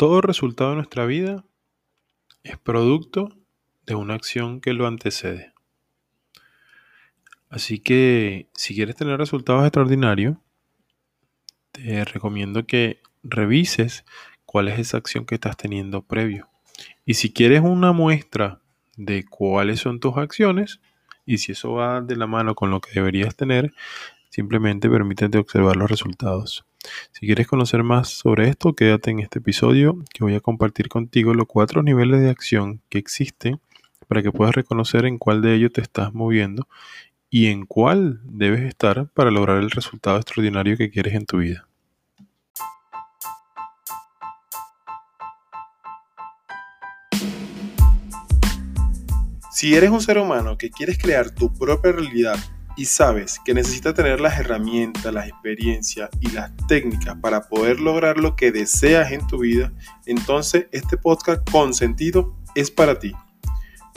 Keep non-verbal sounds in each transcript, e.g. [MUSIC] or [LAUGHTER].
Todo resultado de nuestra vida es producto de una acción que lo antecede. Así que si quieres tener resultados extraordinarios, te recomiendo que revises cuál es esa acción que estás teniendo previo. Y si quieres una muestra de cuáles son tus acciones, y si eso va de la mano con lo que deberías tener, simplemente permítete observar los resultados. Si quieres conocer más sobre esto, quédate en este episodio que voy a compartir contigo los cuatro niveles de acción que existen para que puedas reconocer en cuál de ellos te estás moviendo y en cuál debes estar para lograr el resultado extraordinario que quieres en tu vida. Si eres un ser humano que quieres crear tu propia realidad y sabes que necesitas tener las herramientas, las experiencias y las técnicas para poder lograr lo que deseas en tu vida, entonces este podcast con sentido es para ti.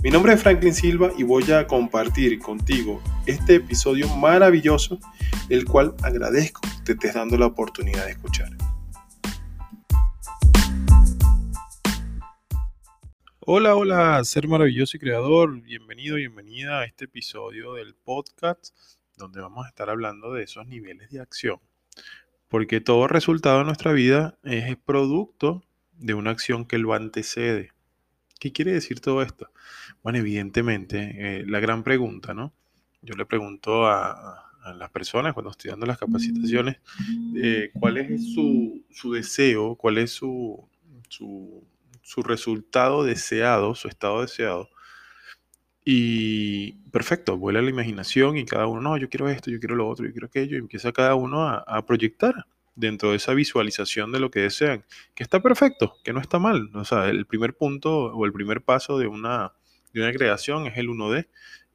Mi nombre es Franklin Silva y voy a compartir contigo este episodio maravilloso, el cual agradezco que te estés dando la oportunidad de escuchar. Hola, hola, ser maravilloso y creador. Bienvenido, bienvenida a este episodio del podcast donde vamos a estar hablando de esos niveles de acción. Porque todo resultado de nuestra vida es producto de una acción que lo antecede. ¿Qué quiere decir todo esto? Bueno, evidentemente, eh, la gran pregunta, ¿no? Yo le pregunto a, las personas cuando estoy dando las capacitaciones, eh, ¿cuál es su, su, deseo? ¿Cuál es su, su su resultado deseado, su estado deseado. Y perfecto, vuela la imaginación y cada uno, no, yo quiero esto, yo quiero lo otro, yo quiero aquello, y empieza cada uno a, proyectar dentro de esa visualización de lo que desean, que está perfecto, que no está mal. O sea, el primer punto o el primer paso de una, de una creación es el 1D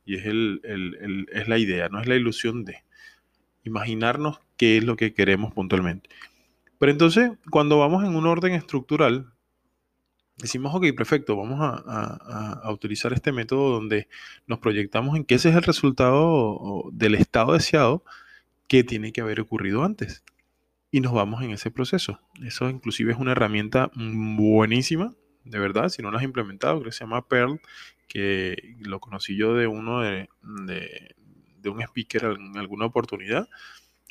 y es, el, es la idea, no es la ilusión de imaginarnos qué es lo que queremos puntualmente. Pero entonces, cuando vamos en un orden estructural, decimos, ok, perfecto, vamos a, utilizar este método donde nos proyectamos en que ese es el resultado del estado deseado que tiene que haber ocurrido antes. Y nos vamos en ese proceso. Eso inclusive es una herramienta buenísima, de verdad, si no la has implementado, creo que se llama Pearl, que lo conocí yo de uno de, un speaker en alguna oportunidad,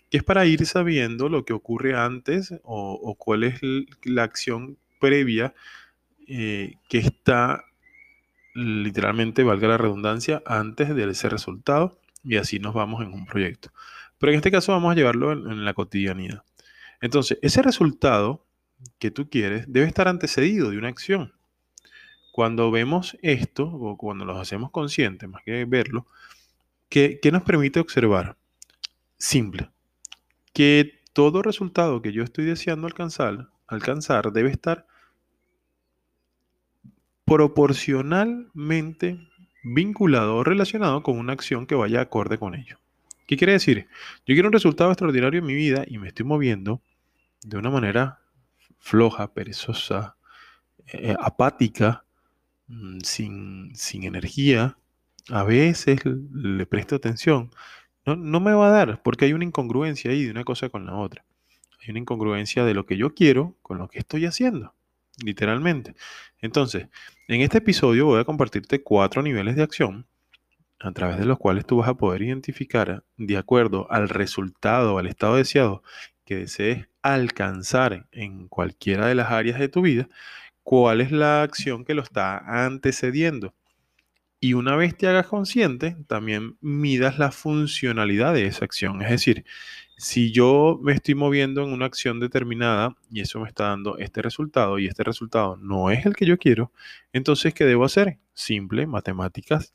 que es para ir sabiendo lo que ocurre antes o cuál es la acción previa eh, que está literalmente, valga la redundancia, antes de ese resultado y así nos vamos en un proyecto. Pero en este caso vamos a llevarlo en, la cotidianidad. Entonces, ese resultado que tú quieres debe estar antecedido de una acción. Cuando vemos esto, o cuando los hacemos conscientes, más que verlo, ¿qué, nos permite observar? Simple. Que todo resultado que yo estoy deseando alcanzar, alcanzar debe estar proporcionalmente vinculado o relacionado con una acción que vaya acorde con ello. ¿Qué quiere decir? Yo quiero un resultado extraordinario en mi vida y me estoy moviendo de una manera floja, perezosa, eh, apática, mm, sin, sin, energía. A veces le presto atención. No, no me va a dar porque hay una incongruencia ahí de una cosa con la otra. Hay una incongruencia de lo que yo quiero con lo que estoy haciendo literalmente. Entonces, en este episodio voy a compartirte cuatro niveles de acción a través de los cuales tú vas a poder identificar de acuerdo al resultado, al estado deseado que desees alcanzar en cualquiera de las áreas de tu vida, cuál es la acción que lo está antecediendo. Y una vez te hagas consciente, también midas la funcionalidad de esa acción. Es decir, si yo me estoy moviendo en una acción determinada y eso me está dando este resultado y este resultado no es el que yo quiero, entonces, ¿qué debo hacer? Simple, matemáticas.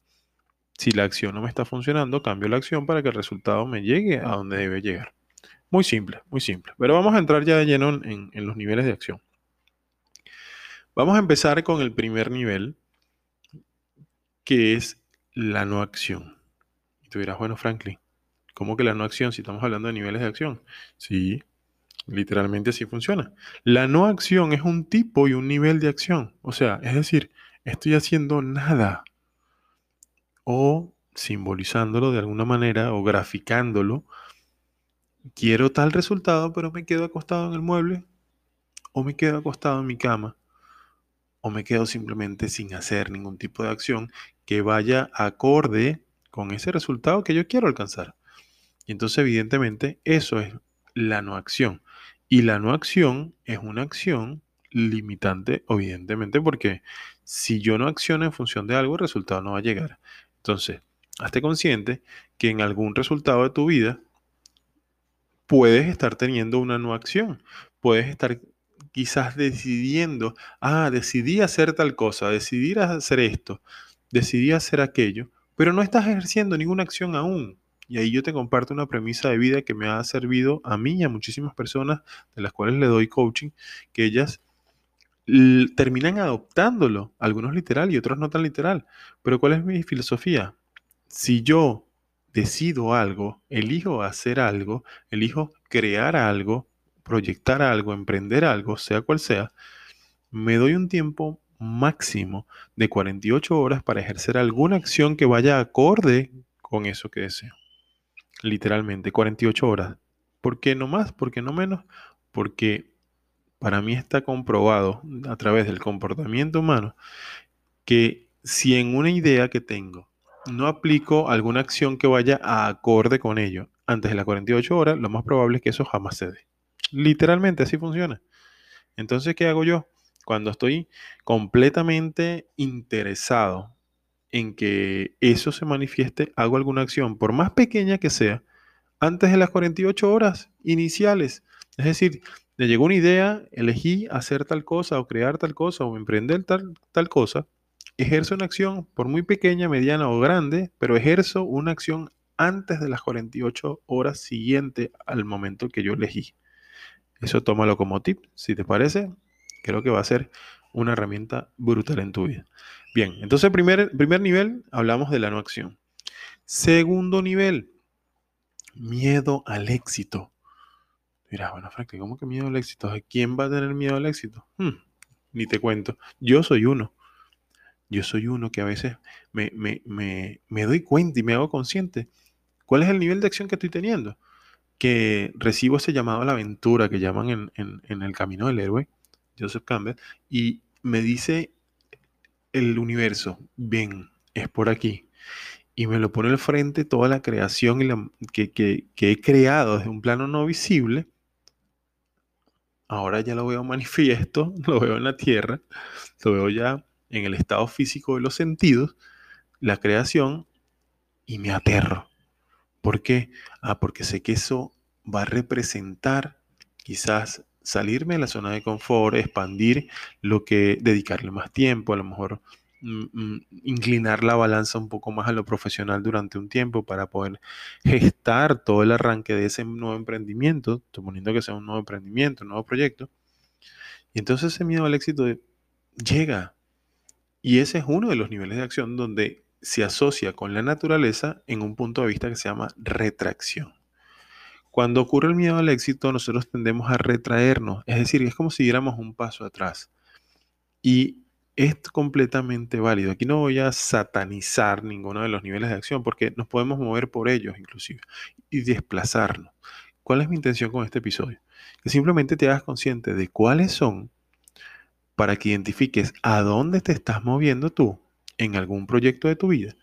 Si la acción no me está funcionando, cambio la acción para que el resultado me llegue a donde debe llegar. Muy simple, muy simple. Pero vamos a entrar ya de lleno en, en los niveles de acción. Vamos a empezar con el primer nivel, que es la no acción. Y tú dirás, bueno, Franklin, ¿Cómo que la no acción? Si estamos hablando de niveles de acción. Sí, literalmente así funciona. La no acción es un tipo y un nivel de acción. O sea, es decir, estoy haciendo nada. O simbolizándolo de alguna manera o graficándolo. Quiero tal resultado, pero me quedo acostado en el mueble o me quedo acostado en mi cama, o me quedo simplemente sin hacer ningún tipo de acción que vaya acorde con ese resultado que yo quiero alcanzar. Y entonces, evidentemente, eso es la no acción. Y la no acción es una acción limitante, evidentemente, porque si yo no acciono en función de algo, el resultado no va a llegar. Entonces, hazte consciente que en algún resultado de tu vida puedes estar teniendo una no acción. Puedes estar quizás decidiendo, ah, decidí hacer tal cosa, decidí hacer esto, decidí hacer aquello, pero no estás ejerciendo ninguna acción aún. Y ahí yo te comparto una premisa de vida que me ha servido a mí y a muchísimas personas de las cuales le doy coaching, que ellas terminan adoptándolo, algunos literal y otros no tan literal. Pero ¿cuál es mi filosofía? Si yo decido algo, elijo hacer algo, elijo crear algo, proyectar algo, emprender algo, sea cual sea, me doy un tiempo máximo de 48 horas para ejercer alguna acción que vaya acorde con eso que deseo. Literalmente, 48 horas. ¿Por qué no más? ¿Por qué no menos? Porque para mí está comprobado a través del comportamiento humano que si en una idea que tengo no aplico alguna acción que vaya a acorde con ello antes de las 48 horas, lo más probable es que eso jamás se dé. Literalmente así funciona. Entonces, ¿qué hago yo? Cuando estoy completamente interesado en que eso se manifieste, hago alguna acción, por más pequeña que sea, antes de las 48 horas iniciales. Es decir, me llegó una idea, elegí hacer tal cosa o crear tal cosa o emprender tal, tal cosa, ejerzo una acción, por muy pequeña, mediana o grande, pero ejerzo una acción antes de las 48 horas siguientes al momento que yo elegí. Eso tómalo como tip, si te parece, creo que va a ser una herramienta brutal en tu vida. Bien, entonces primer, primer nivel, hablamos de la no acción. Segundo nivel, miedo al éxito. Mira, bueno, Frank, ¿cómo que miedo al éxito? ¿Quién va a tener miedo al éxito? Hmm, ni te cuento. Yo soy uno. Yo soy uno que a veces me, me, doy cuenta y me hago consciente. ¿Cuál es el nivel de acción que estoy teniendo? Que recibo ese llamado a la aventura que llaman en, en el camino del héroe Joseph Campbell, y me dice el universo, ven, es por aquí. Y me lo pone al frente toda la creación y que, he creado desde un plano no visible. Ahora ya lo veo manifiesto, [LAUGHS] lo veo en la tierra, lo veo ya en el estado físico de los sentidos, la creación, y me aterro. ¿Por qué? Ah, porque sé que eso va a representar quizás salirme de la zona de confort, expandir lo que, dedicarle más tiempo, a lo mejor mm, mm, inclinar la balanza un poco más a lo profesional durante un tiempo para poder gestar todo el arranque de ese nuevo emprendimiento, suponiendo que sea un nuevo emprendimiento, un nuevo proyecto. Y entonces ese miedo al éxito llega. Y ese es uno de los niveles de acción donde se asocia con la naturaleza en un punto de vista que se llama retracción. Cuando ocurre el miedo al éxito, nosotros tendemos a retraernos, es decir, es como si diéramos un paso atrás. Y es completamente válido. Aquí no voy a satanizar ninguno de los niveles de acción porque nos podemos mover por ellos inclusive y desplazarnos. ¿Cuál es mi intención con este episodio? Que simplemente te hagas consciente de cuáles son para que identifiques a dónde te estás moviendo tú en algún proyecto de tu vida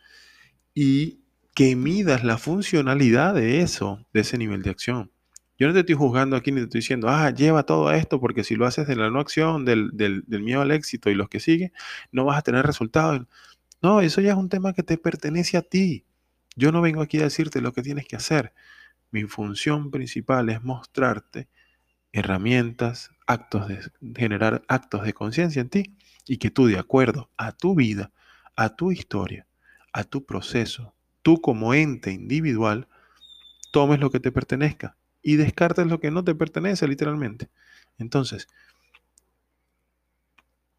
y que midas la funcionalidad de eso, de ese nivel de acción. Yo no te estoy juzgando aquí ni te estoy diciendo, ah, lleva todo esto porque si lo haces de la no acción, del, del, miedo al éxito y los que siguen, no vas a tener resultados. No, eso ya es un tema que te pertenece a ti. Yo no vengo aquí a decirte lo que tienes que hacer. Mi función principal es mostrarte herramientas, actos de generar actos de conciencia en ti y que tú de acuerdo a tu vida, a tu historia, a tu proceso, tú como ente individual tomes lo que te pertenezca y descartes lo que no te pertenece literalmente. Entonces,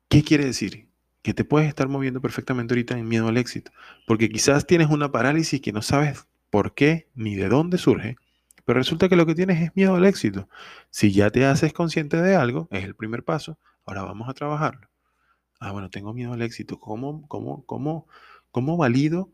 ¿qué quiere decir? Que te puedes estar moviendo perfectamente ahorita en miedo al éxito, porque quizás tienes una parálisis que no sabes por qué ni de dónde surge, pero resulta que lo que tienes es miedo al éxito. Si ya te haces consciente de algo, es el primer paso, ahora vamos a trabajarlo. Ah, bueno, tengo miedo al éxito. ¿Cómo, cómo, cómo, cómo valido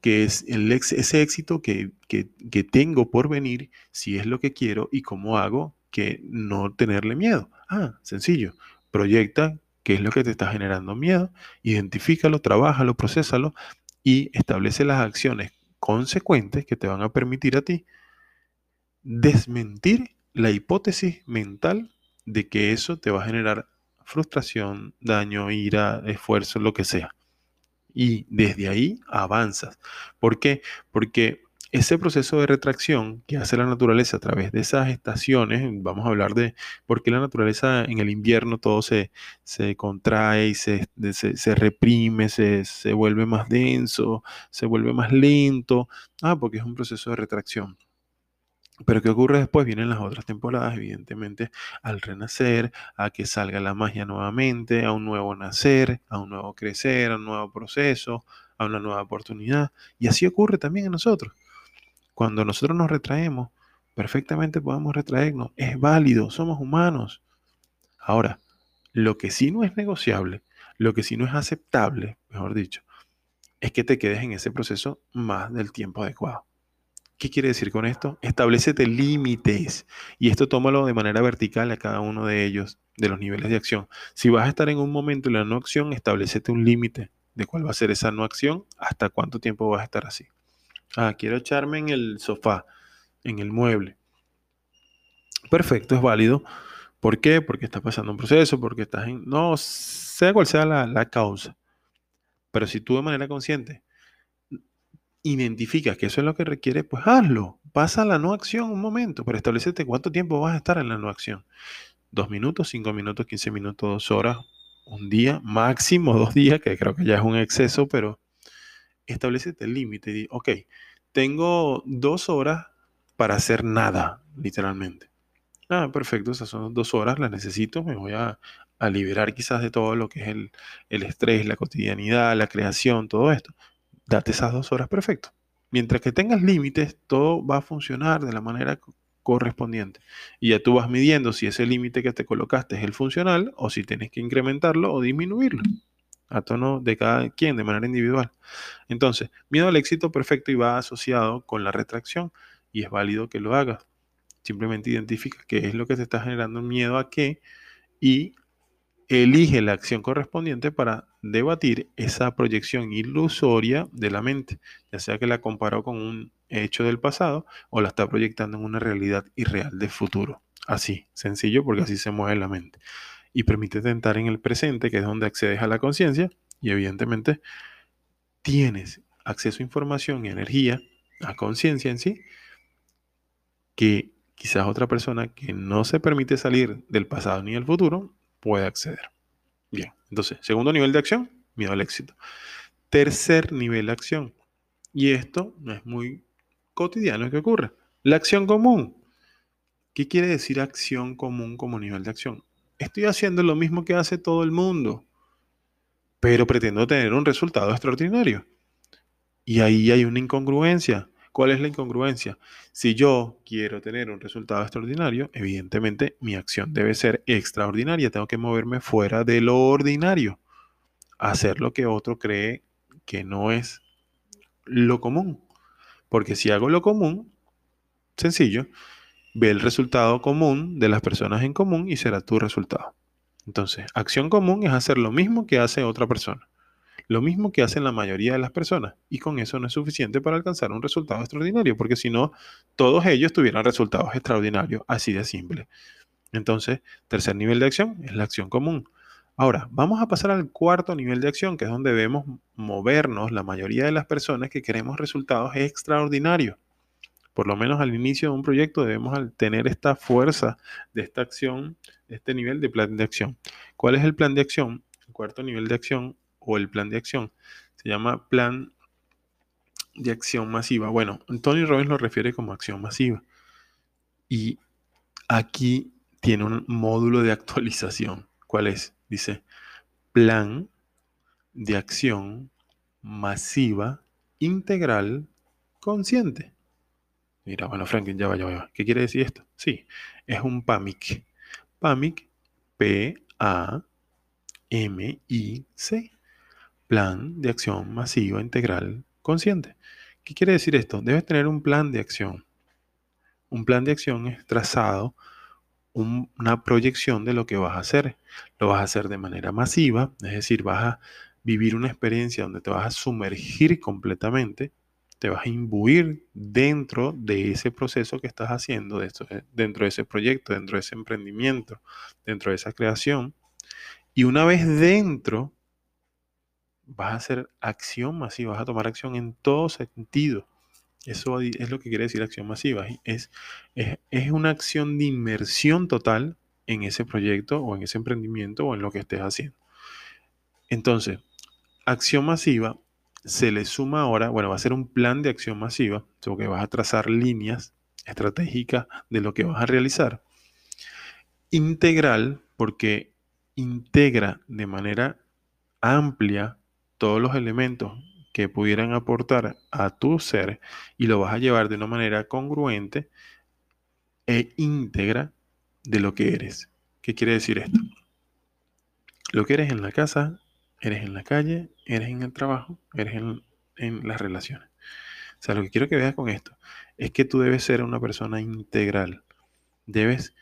que es el ese éxito que, que, tengo por venir, si es lo que quiero y cómo hago que no tenerle miedo. Ah, sencillo. Proyecta qué es lo que te está generando miedo, identifícalo, trabájalo, procésalo y establece las acciones consecuentes que te van a permitir a ti desmentir la hipótesis mental de que eso te va a generar frustración, daño, ira, esfuerzo, lo que sea. Y desde ahí avanzas. ¿Por qué? Porque ese proceso de retracción que hace la naturaleza a través de esas estaciones, vamos a hablar de por qué la naturaleza en el invierno todo se, se contrae y se, se, reprime, se, se, vuelve más denso, se vuelve más lento. Ah, porque es un proceso de retracción. Pero ¿qué ocurre después? Vienen las otras temporadas, evidentemente, al renacer, a que salga la magia nuevamente, a un nuevo nacer, a un nuevo crecer, a un nuevo proceso, a una nueva oportunidad. Y así ocurre también en nosotros. Cuando nosotros nos retraemos, perfectamente podemos retraernos. Es válido, somos humanos. Ahora, lo que sí no es negociable, lo que sí no es aceptable, mejor dicho, es que te quedes en ese proceso más del tiempo adecuado. ¿Qué quiere decir con esto? Establecete límites y esto tómalo de manera vertical a cada uno de ellos, de los niveles de acción. Si vas a estar en un momento en la no acción, establecete un límite de cuál va a ser esa no acción, hasta cuánto tiempo vas a estar así. Ah, quiero echarme en el sofá, en el mueble. Perfecto, es válido. ¿Por qué? Porque está pasando un proceso, porque estás en... No, sea cual sea la, la causa. Pero si tú de manera consciente identificas que eso es lo que requiere, pues hazlo. Pasa a la no acción un momento, pero establecete cuánto tiempo vas a estar en la no acción. Dos minutos, cinco minutos, quince minutos, dos horas, un día, máximo [LAUGHS] dos días, que creo que ya es un exceso, pero establecete el límite. Di, ok, tengo dos horas para hacer nada, literalmente. Ah, perfecto, esas son dos horas, las necesito, me voy a, liberar quizás de todo lo que es el, el estrés, la cotidianidad, la creación, todo esto date esas dos horas perfecto. Mientras que tengas límites, todo va a funcionar de la manera correspondiente. Y ya tú vas midiendo si ese límite que te colocaste es el funcional o si tienes que incrementarlo o disminuirlo a tono de cada quien de manera individual. Entonces, miedo al éxito perfecto y va asociado con la retracción y es válido que lo hagas. Simplemente identifica qué es lo que te está generando miedo a qué y elige la acción correspondiente para debatir esa proyección ilusoria de la mente, ya sea que la comparó con un hecho del pasado o la está proyectando en una realidad irreal del futuro. Así, sencillo, porque así se mueve la mente. Y permite tentar en el presente, que es donde accedes a la conciencia, y evidentemente tienes acceso a información y energía, a conciencia en sí, que quizás otra persona que no se permite salir del pasado ni del futuro puede acceder. Bien, entonces, segundo nivel de acción, miedo al éxito. Tercer nivel de acción, y esto no es muy cotidiano que ocurre, la acción común. ¿Qué quiere decir acción común como nivel de acción? Estoy haciendo lo mismo que hace todo el mundo, pero pretendo tener un resultado extraordinario. Y ahí hay una incongruencia. ¿Cuál es la incongruencia? Si yo quiero tener un resultado extraordinario, evidentemente mi acción debe ser extraordinaria. Tengo que moverme fuera de lo ordinario. Hacer lo que otro cree que no es lo común. Porque si hago lo común, sencillo, ve el resultado común de las personas en común y será tu resultado. Entonces, acción común es hacer lo mismo que hace otra persona. Lo mismo que hacen la mayoría de las personas. Y con eso no es suficiente para alcanzar un resultado extraordinario, porque si no, todos ellos tuvieran resultados extraordinarios, así de simple. Entonces, tercer nivel de acción es la acción común. Ahora, vamos a pasar al cuarto nivel de acción, que es donde debemos movernos la mayoría de las personas que queremos resultados extraordinarios. Por lo menos al inicio de un proyecto debemos tener esta fuerza de esta acción, este nivel de plan de acción. ¿Cuál es el plan de acción? El cuarto nivel de acción o el plan de acción. Se llama plan de acción masiva. Bueno, Tony Robbins lo refiere como acción masiva. Y aquí tiene un módulo de actualización. ¿Cuál es? Dice, plan de acción masiva integral consciente. Mira, bueno, Franklin, ya va, ya va. ¿Qué quiere decir esto? Sí, es un PAMIC. PAMIC, P-A-M-I-C. Plan de acción masiva integral consciente. ¿Qué quiere decir esto? Debes tener un plan de acción. Un plan de acción es trazado una proyección de lo que vas a hacer. Lo vas a hacer de manera masiva, es decir, vas a vivir una experiencia donde te vas a sumergir completamente, te vas a imbuir dentro de ese proceso que estás haciendo, dentro de ese proyecto, dentro de ese emprendimiento, dentro de esa creación. Y una vez dentro, vas a hacer acción masiva, vas a tomar acción en todo sentido. Eso es lo que quiere decir acción masiva. Es, es, es, una acción de inmersión total en ese proyecto o en ese emprendimiento o en lo que estés haciendo. Entonces, acción masiva se le suma ahora, bueno, va a ser un plan de acción masiva, que vas a trazar líneas estratégicas de lo que vas a realizar. Integral, porque integra de manera amplia todos los elementos que pudieran aportar a tu ser y lo vas a llevar de una manera congruente e íntegra de lo que eres. ¿Qué quiere decir esto? Lo que eres en la casa, eres en la calle, eres en el trabajo, eres en, las relaciones. O sea, lo que quiero que veas con esto es que tú debes ser una persona integral. Debes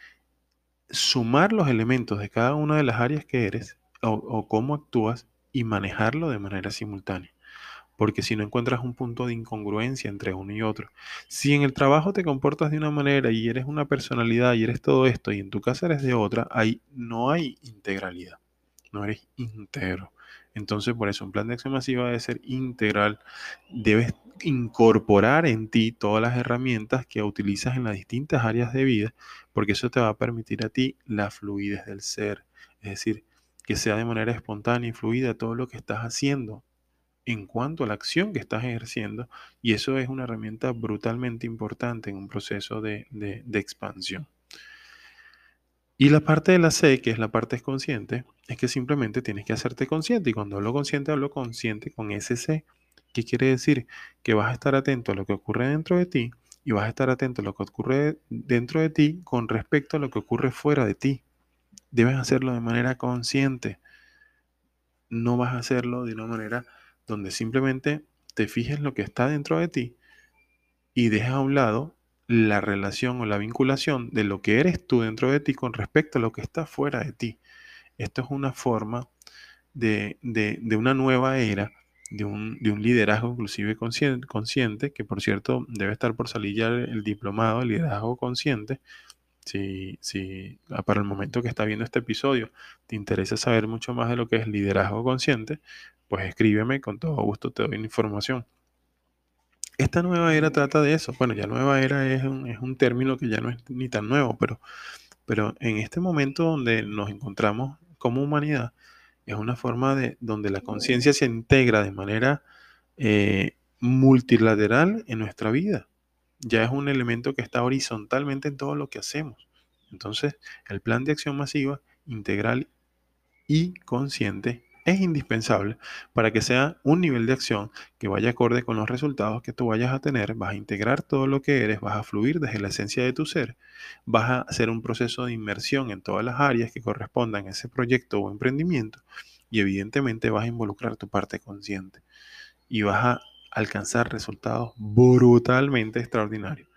sumar los elementos de cada una de las áreas que eres o, o cómo actúas y manejarlo de manera simultánea porque si no encuentras un punto de incongruencia entre uno y otro. Si en el trabajo te comportas de una manera y eres una personalidad y eres todo esto y en tu casa eres de otra, ahí no hay integralidad, no eres íntegro. Entonces, por eso un plan de acción masiva debe ser integral, debes incorporar en ti todas las herramientas que utilizas en las distintas áreas de vida, porque eso te va a permitir a ti la fluidez del ser, es decir, que sea de manera espontánea y fluida todo lo que estás haciendo en cuanto a la acción que estás ejerciendo y eso es una herramienta brutalmente importante en un proceso de, expansión. Y la parte de la C, que es la parte consciente, es que simplemente tienes que hacerte consciente. Y cuando hablo consciente, hablo consciente con ese C. ¿Qué quiere decir? Que vas a estar atento a lo que ocurre dentro de ti y vas a estar atento a lo que ocurre dentro de ti con respecto a lo que ocurre fuera de ti. Debes hacerlo de manera consciente. No vas a hacerlo de una manera donde simplemente te fijes lo que está dentro de ti y dejas a un lado la relación o la vinculación de lo que eres tú dentro de ti con respecto a lo que está fuera de ti. Esto es una forma de, una nueva era, de un, liderazgo inclusive consciente, consciente, que por cierto debe estar por salir ya el diplomado de liderazgo consciente. Si, si ah, para el momento que está viendo este episodio te interesa saber mucho más de lo que es liderazgo consciente, pues escríbeme, con todo gusto te doy información. Esta nueva era trata de eso. Bueno, ya nueva era es un, es un término que ya no es ni tan nuevo, pero, pero en este momento donde nos encontramos como humanidad, es una forma de donde la conciencia se integra de manera eh, multilateral en nuestra vida. Ya es un elemento que está horizontalmente en todo lo que hacemos. Entonces, el plan de acción masiva, integral y consciente es indispensable para que sea un nivel de acción que vaya acorde con los resultados que tú vayas a tener, vas a integrar todo lo que eres, vas a fluir desde la esencia de tu ser, vas a hacer un proceso de inmersión en todas las áreas que correspondan a ese proyecto o emprendimiento y evidentemente vas a involucrar tu parte consciente y vas a alcanzar resultados brutalmente extraordinarios.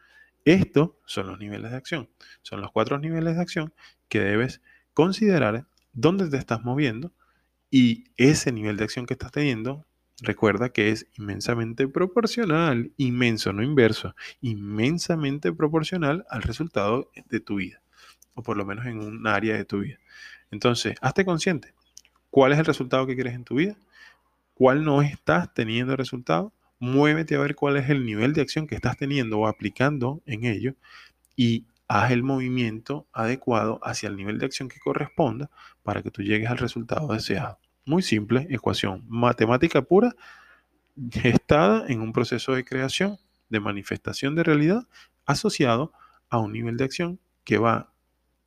Estos son los niveles de acción, son los cuatro niveles de acción que debes considerar dónde te estás moviendo y ese nivel de acción que estás teniendo, recuerda que es inmensamente proporcional, inmenso, no inverso, inmensamente proporcional al resultado de tu vida, o por lo menos en un área de tu vida. Entonces, hazte consciente. ¿Cuál es el resultado que quieres en tu vida? ¿Cuál no estás teniendo resultado? Muévete a ver cuál es el nivel de acción que estás teniendo o aplicando en ello y haz el movimiento adecuado hacia el nivel de acción que corresponda para que tú llegues al resultado deseado. Muy simple, ecuación matemática pura, gestada en un proceso de creación, de manifestación de realidad, asociado a un nivel de acción que va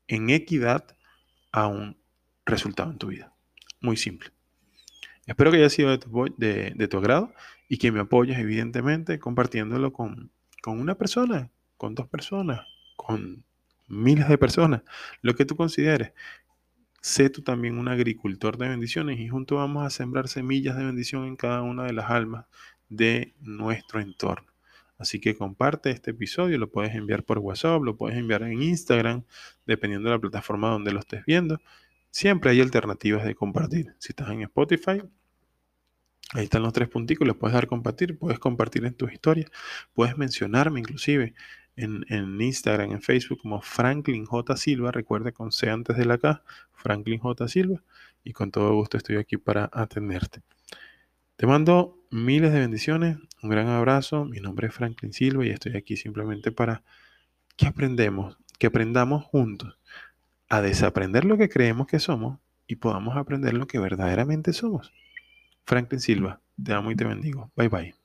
en equidad a un resultado en tu vida. Muy simple. Espero que haya sido de tu, agrado y que me apoyes, evidentemente, compartiéndolo con, con una persona, con dos personas, con miles de personas, lo que tú consideres. Sé tú también un agricultor de bendiciones y juntos vamos a sembrar semillas de bendición en cada una de las almas de nuestro entorno. Así que comparte este episodio, lo puedes enviar por WhatsApp, lo puedes enviar en Instagram, dependiendo de la plataforma donde lo estés viendo. Siempre hay alternativas de compartir. Si estás en Spotify, ahí están los tres punticos, los puedes dar compartir, puedes compartir en tus historias, puedes mencionarme inclusive en, en, Instagram, en Facebook como Franklin J. Silva, recuerda con C antes de la K, Franklin J. Silva, y con todo gusto estoy aquí para atenderte. Te mando miles de bendiciones, un gran abrazo, mi nombre es Franklin Silva y estoy aquí simplemente para que aprendemos, que aprendamos juntos a desaprender lo que creemos que somos y podamos aprender lo que verdaderamente somos. Franklin Silva, te amo y te bendigo. Bye bye.